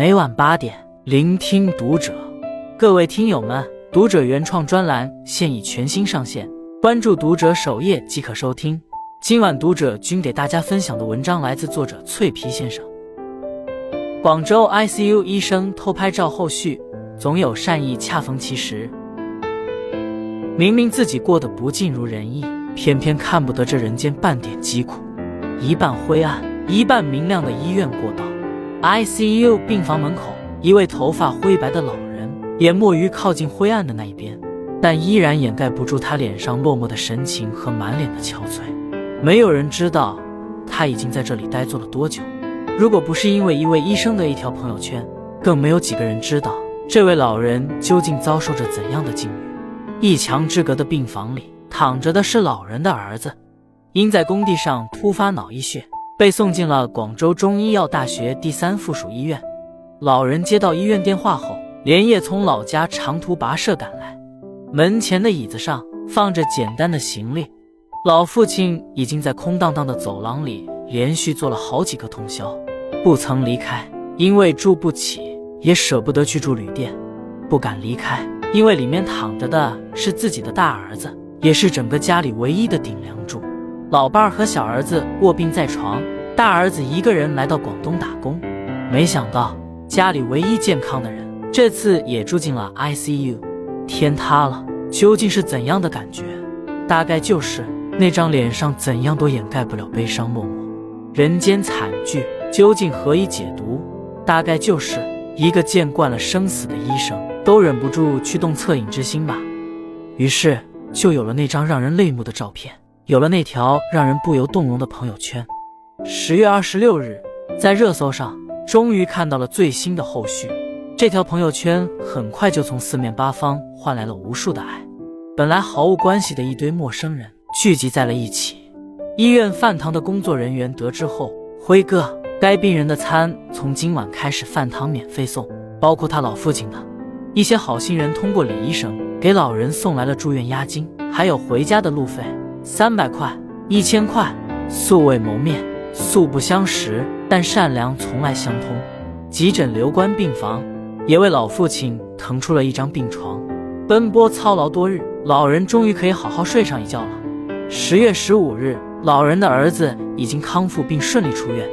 每晚八点，聆听读者。各位听友们，读者原创专栏现已全新上线，关注读者首页即可收听。今晚读者君给大家分享的文章来自作者脆皮先生。广州 ICU 医生偷拍照后续，总有善意恰逢其时。明明自己过得不尽如人意，偏偏看不得这人间半点疾苦。一半灰暗，一半明亮的医院过道。ICU 病房门口，一位头发灰白的老人淹没于靠近灰暗的那一边，但依然掩盖不住他脸上落寞的神情和满脸的憔悴。没有人知道他已经在这里呆坐了多久。如果不是因为一位医生的一条朋友圈，更没有几个人知道这位老人究竟遭受着怎样的境遇。一墙之隔的病房里躺着的是老人的儿子，因在工地上突发脑溢血。被送进了广州中医药大学第三附属医院。老人接到医院电话后，连夜从老家长途跋涉赶来。门前的椅子上放着简单的行李，老父亲已经在空荡荡的走廊里连续坐了好几个通宵，不曾离开，因为住不起，也舍不得去住旅店，不敢离开，因为里面躺着的是自己的大儿子，也是整个家里唯一的顶梁柱。老伴儿和小儿子卧病在床，大儿子一个人来到广东打工，没想到家里唯一健康的人这次也住进了 ICU。天塌了，究竟是怎样的感觉？大概就是那张脸上怎样都掩盖不了悲伤落寞。人间惨剧究竟何以解读？大概就是一个见惯了生死的医生都忍不住去动恻隐之心吧。于是就有了那张让人泪目的照片。有了那条让人不由动容的朋友圈。十月二十六日，在热搜上终于看到了最新的后续。这条朋友圈很快就从四面八方换来了无数的爱。本来毫无关系的一堆陌生人聚集在了一起。医院饭堂的工作人员得知后，辉哥，该病人的餐从今晚开始饭堂免费送，包括他老父亲的。一些好心人通过李医生给老人送来了住院押金，还有回家的路费。三百块，一千块，素未谋面，素不相识，但善良从来相通。急诊留观病房也为老父亲腾出了一张病床。奔波操劳多日，老人终于可以好好睡上一觉了。十月十五日，老人的儿子已经康复并顺利出院。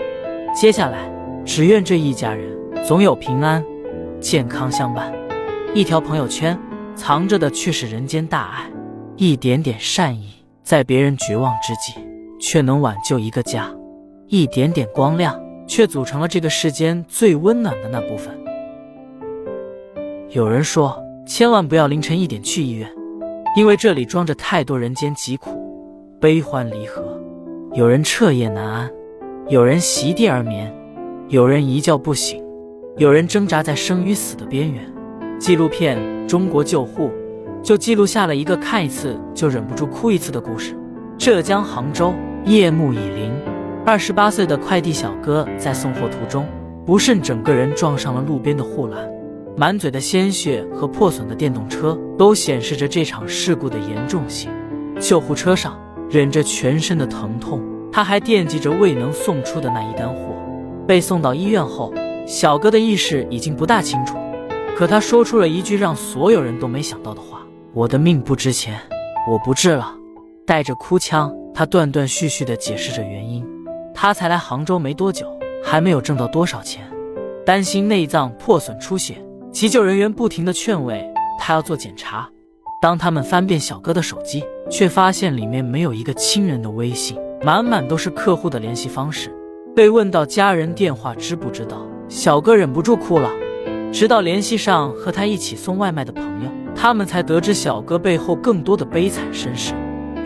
接下来，只愿这一家人总有平安、健康相伴。一条朋友圈，藏着的却是人间大爱，一点点善意。在别人绝望之际，却能挽救一个家；一点点光亮，却组成了这个世间最温暖的那部分。有人说，千万不要凌晨一点去医院，因为这里装着太多人间疾苦、悲欢离合。有人彻夜难安，有人席地而眠，有人一觉不醒，有人挣扎在生与死的边缘。纪录片《中国救护》。就记录下了一个看一次就忍不住哭一次的故事。浙江杭州，夜幕已临，二十八岁的快递小哥在送货途中，不慎整个人撞上了路边的护栏，满嘴的鲜血和破损的电动车都显示着这场事故的严重性。救护车上，忍着全身的疼痛，他还惦记着未能送出的那一单货。被送到医院后，小哥的意识已经不大清楚，可他说出了一句让所有人都没想到的话。我的命不值钱，我不治了。带着哭腔，他断断续续地解释着原因。他才来杭州没多久，还没有挣到多少钱，担心内脏破损出血，急救人员不停地劝慰他要做检查。当他们翻遍小哥的手机，却发现里面没有一个亲人的微信，满满都是客户的联系方式。被问到家人电话知不知道，小哥忍不住哭了。直到联系上和他一起送外卖的朋友。他们才得知小哥背后更多的悲惨身世。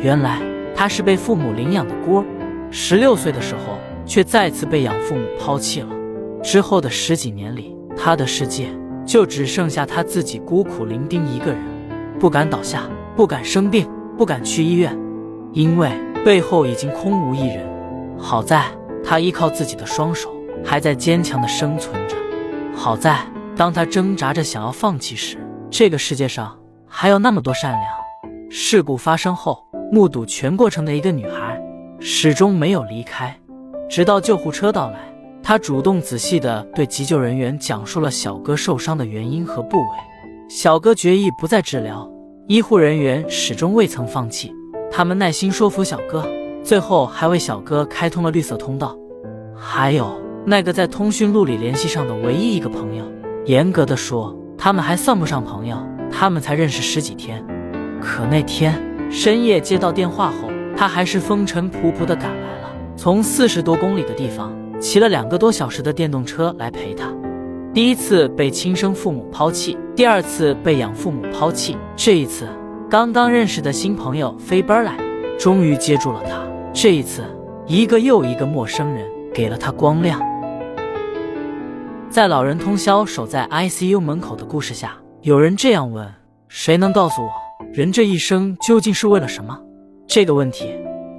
原来他是被父母领养的孤儿，十六岁的时候却再次被养父母抛弃了。之后的十几年里，他的世界就只剩下他自己孤苦伶仃一个人，不敢倒下，不敢生病，不敢去医院，因为背后已经空无一人。好在他依靠自己的双手，还在坚强的生存着。好在当他挣扎着想要放弃时，这个世界上还有那么多善良。事故发生后，目睹全过程的一个女孩始终没有离开，直到救护车到来，他主动仔细地对急救人员讲述了小哥受伤的原因和部位。小哥决意不再治疗，医护人员始终未曾放弃。他们耐心说服小哥，最后还为小哥开通了绿色通道。还有那个在通讯录里联系上的唯一一个朋友，严格的说，他们还算不上朋友，他们才认识十几天。可那天深夜接到电话后，他还是风尘仆仆的赶来了，从四十多公里的地方骑了两个多小时的电动车来陪他。第一次被亲生父母抛弃，第二次被养父母抛弃，这一次刚刚认识的新朋友飞奔来，终于接住了他。这一次，一个又一个陌生人给了他光亮。在老人通宵守在 ICU 门口的故事下，有人这样问：谁能告诉我？人这一生究竟是为了什么？这个问题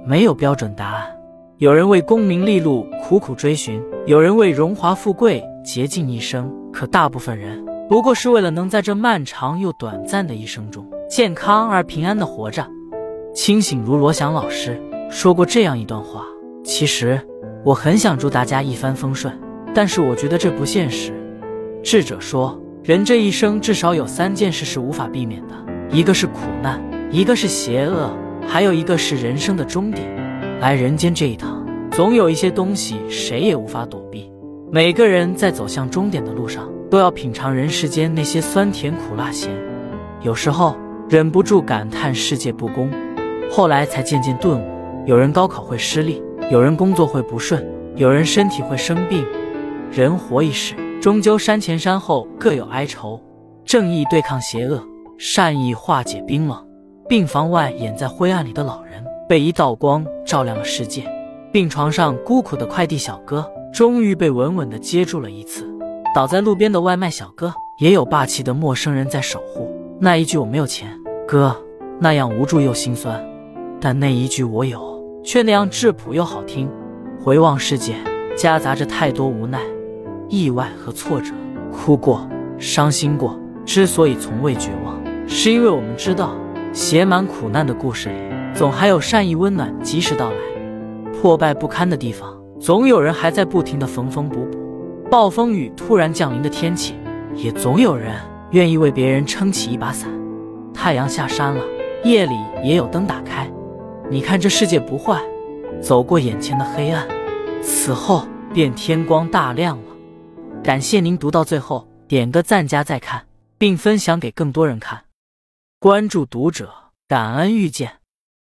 没有标准答案。有人为功名利禄苦苦追寻，有人为荣华富贵竭尽一生。可大部分人不过是为了能在这漫长又短暂的一生中健康而平安的活着。清醒如罗翔老师说过这样一段话：其实我很想祝大家一帆风顺，但是我觉得这不现实。智者说，人这一生至少有三件事是无法避免的。一个是苦难，一个是邪恶，还有一个是人生的终点。来人间这一趟，总有一些东西谁也无法躲避。每个人在走向终点的路上，都要品尝人世间那些酸甜苦辣咸。有时候忍不住感叹世界不公，后来才渐渐顿悟：有人高考会失利，有人工作会不顺，有人身体会生病。人活一世，终究山前山后各有哀愁。正义对抗邪恶。善意化解冰冷，病房外掩在灰暗里的老人被一道光照亮了世界。病床上孤苦的快递小哥终于被稳稳地接住了一次。倒在路边的外卖小哥也有霸气的陌生人在守护。那一句我没有钱，哥，那样无助又心酸；但那一句我有，却那样质朴又好听。回望世界，夹杂着太多无奈、意外和挫折，哭过，伤心过，之所以从未绝望。是因为我们知道，写满苦难的故事里，总还有善意温暖及时到来；破败不堪的地方，总有人还在不停的缝缝补补；暴风雨突然降临的天气，也总有人愿意为别人撑起一把伞。太阳下山了，夜里也有灯打开。你看这世界不坏，走过眼前的黑暗，此后便天光大亮了。感谢您读到最后，点个赞加再看，并分享给更多人看。关注读者，感恩遇见。